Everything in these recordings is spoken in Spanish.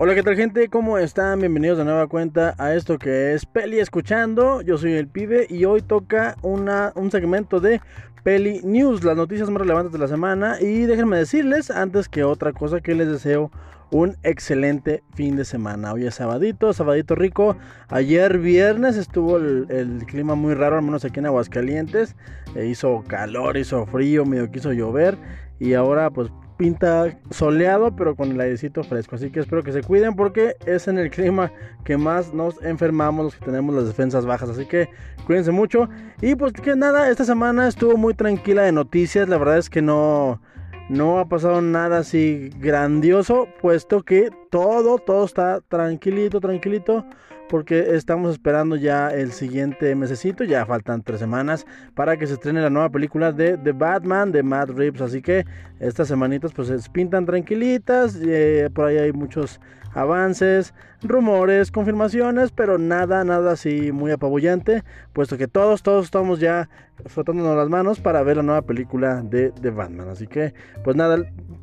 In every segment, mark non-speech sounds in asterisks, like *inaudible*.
Hola, ¿qué tal gente? ¿Cómo están? Bienvenidos de nueva cuenta a esto que es Peli Escuchando. Yo soy el pibe y hoy toca una, un segmento de Peli News, las noticias más relevantes de la semana. Y déjenme decirles, antes que otra cosa, que les deseo un excelente fin de semana. Hoy es sabadito, sabadito rico. Ayer viernes estuvo el, clima muy raro, al menos aquí en Aguascalientes. E hizo calor, hizo frío, medio quiso llover. Y ahora pues pinta soleado, pero con el airecito fresco. Así que espero que se cuiden porque es en el clima que más nos enfermamos los que tenemos las defensas bajas. Así que cuídense mucho. Y pues que nada, esta semana estuvo muy tranquila de noticias. La verdad es que no, no ha pasado nada así grandioso, puesto que todo, todo está tranquilito, tranquilito porque estamos esperando ya el siguiente mesecito, ya faltan tres semanas para que se estrene la nueva película de The Batman de Matt Reeves, así que estas semanitas pues se pintan tranquilitas, eh, por ahí hay muchos avances, rumores, confirmaciones, pero nada, nada así muy apabullante, puesto que todos, todos estamos ya frotándonos las manos para ver la nueva película de, The Batman. Así que, pues nada,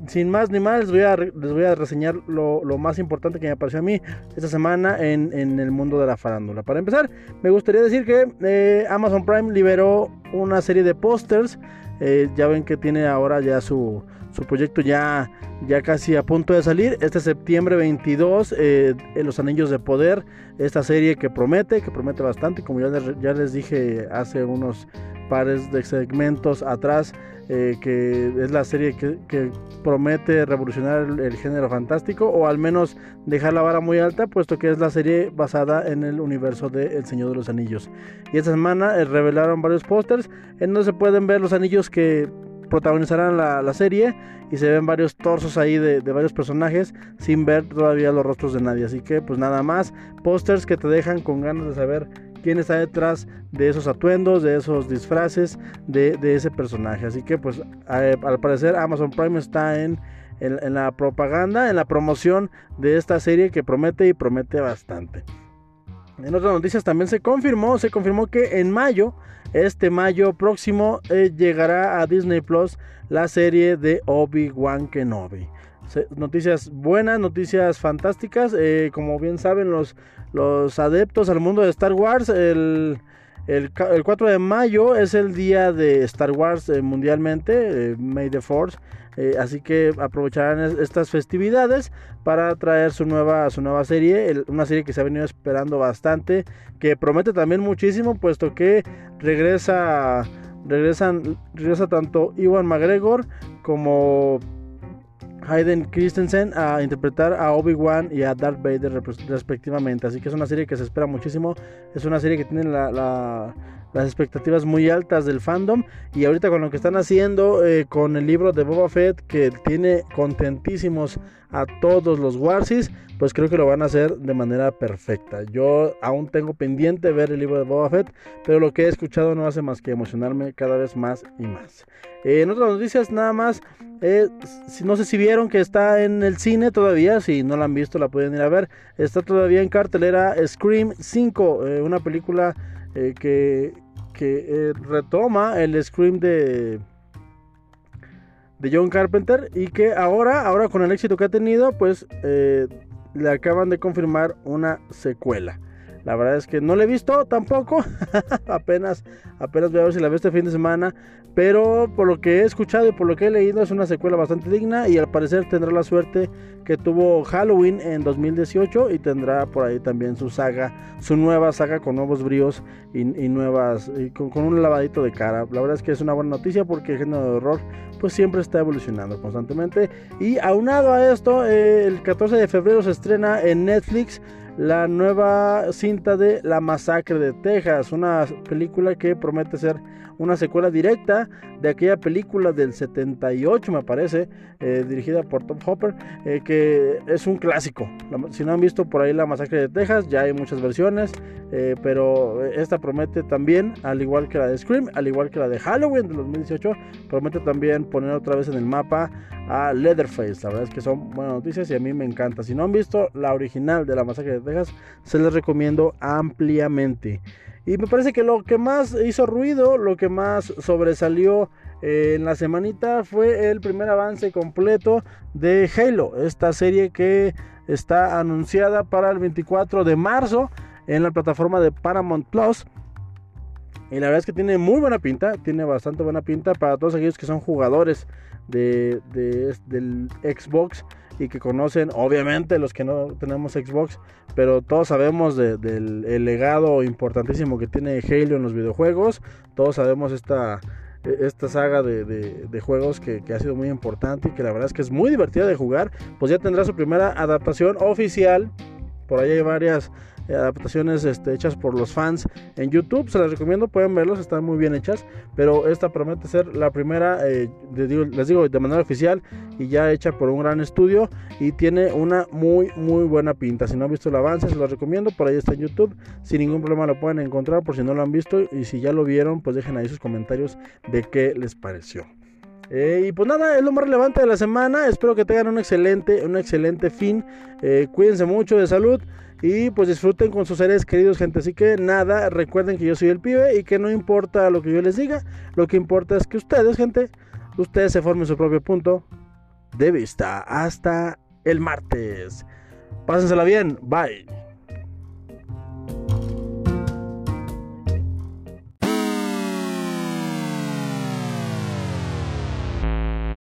sin más ni más, les voy a, les voy a reseñar lo, más importante que me apareció a mí esta semana en, el mundo de la farándula. Para empezar, me gustaría decir que eh, Amazon Prime liberó una serie de pósters. Eh, ya ven que tiene ahora ya su, su proyecto ya, ya casi a punto de salir. Este septiembre 22, eh, en Los Anillos de Poder, esta serie que promete, que promete bastante, como ya les, ya les dije hace unos pares de segmentos atrás, eh, que es la serie que, promete revolucionar el, género fantástico o al menos dejar la vara muy alta, puesto que es la serie basada en el universo de El Señor de los Anillos. Y esta semana eh, revelaron varios pósters en donde se pueden ver los anillos que protagonizarán la, serie y se ven varios torsos ahí de, varios personajes sin ver todavía los rostros de nadie. Así que pues nada más, pósters que te dejan con ganas de saber quién está detrás de esos atuendos, de esos disfraces, de, ese personaje. Así que pues al parecer Amazon Prime está en, en la propaganda, en la promoción de esta serie que promete y promete bastante. En otras noticias también se confirmó, se confirmó que en mayo este mayo próximo eh, llegará a Disney Plus la serie de Obi-Wan Kenobi. noticias buenas, noticias fantásticas. Eh, como bien saben los, los adeptos al mundo de Star Wars, el, el, 4 de mayo es el día de Star Wars eh, mundialmente, May the Force. así que aprovecharán estas festividades para traer su nueva, su nueva serie, una serie que se ha venido esperando bastante, que promete también muchísimo, puesto que regresa, regresan, regresa tanto Iwan McGregor como Hayden Christensen a interpretar a Obi-Wan y a Darth Vader respectivamente. Así que es una serie que se espera muchísimo. Es una serie que tiene la las expectativas muy altas del fandom y ahorita con lo que están haciendo eh, con el libro de Boba Fett que tiene contentísimos a todos los Warsis, pues creo que lo van a hacer de manera perfecta. Yo aún tengo pendiente ver el libro de Boba Fett, pero lo que he escuchado no hace más que emocionarme cada vez más y más. Eh, en otras noticias nada más, eh, no sé si vieron que está en el cine todavía, si no la han visto la pueden ir a ver, está todavía en cartelera Scream 5, una película que, que eh, retoma el Scream de, de John Carpenter y que ahora, ahora con el éxito que ha tenido, pues eh, le acaban de confirmar una secuela. La verdad es que no la he visto tampoco. *laughs* apenas, apenas voy a ver si la veo este fin de semana. Pero por lo que he escuchado y por lo que he leído es una secuela bastante digna. Y al parecer tendrá la suerte que tuvo Halloween en 2018. Y tendrá por ahí también su saga, su nueva saga con nuevos bríos y, nuevas, con, un lavadito de cara. La verdad es que es una buena noticia porque el género de horror pues siempre está evolucionando constantemente. Y aunado a esto, eh, el 14 de febrero se estrena en Netflix la nueva cinta de La Masacre de Texas, una película que promete ser una secuela directa de aquella película del 78, me parece, eh, dirigida por Tom Hopper, eh, que es un clásico. Si no han visto por ahí La Masacre de Texas, ya hay muchas versiones, eh, pero esta promete también, al igual que la de Scream, al igual que la de Halloween de 2018, promete también poner otra vez en el mapa a Leatherface. La verdad es que son buenas noticias y a mí me encanta. Si no han visto la original de La Masacre de Se les recomiendo ampliamente. Y me parece que lo que más hizo ruido, lo que más sobresalió en la semanita fue el primer avance completo de Halo, esta serie que está anunciada para el 24 de marzo en la plataforma de Paramount Plus. Y la verdad es que tiene muy buena pinta, tiene bastante buena pinta para todos aquellos que son jugadores de, del Xbox y que conocen, obviamente los que no tenemos Xbox, pero todos sabemos del legado importantísimo que tiene Halo en los videojuegos, todos sabemos esta, esta saga de, juegos que, que, ha sido muy importante y que la verdad es que es muy divertida de jugar, pues ya tendrá su primera adaptación oficial, por ahí hay varias adaptaciones este, hechas por los fans en YouTube. Se las recomiendo, pueden verlos, están muy bien hechas. Pero esta promete ser la primera, eh, les, digo, de manera oficial y ya hecha por un gran estudio. Y tiene una muy, muy buena pinta. Si no han visto el avance, se los recomiendo. Por ahí está en YouTube. Sin ningún problema lo pueden encontrar por si no lo han visto. Y si ya lo vieron, pues dejen ahí sus comentarios de qué les pareció. Eh, y pues nada, es lo más relevante de la semana. Espero que tengan un excelente, un excelente fin. Eh, cuídense mucho de salud. Y pues disfruten con sus seres queridos, gente. Así que nada, recuerden que yo soy el pibe y que no importa lo que yo les diga, lo que importa es que ustedes, gente, ustedes se formen su propio punto de vista. Hasta el martes. Pásensela bien. Bye.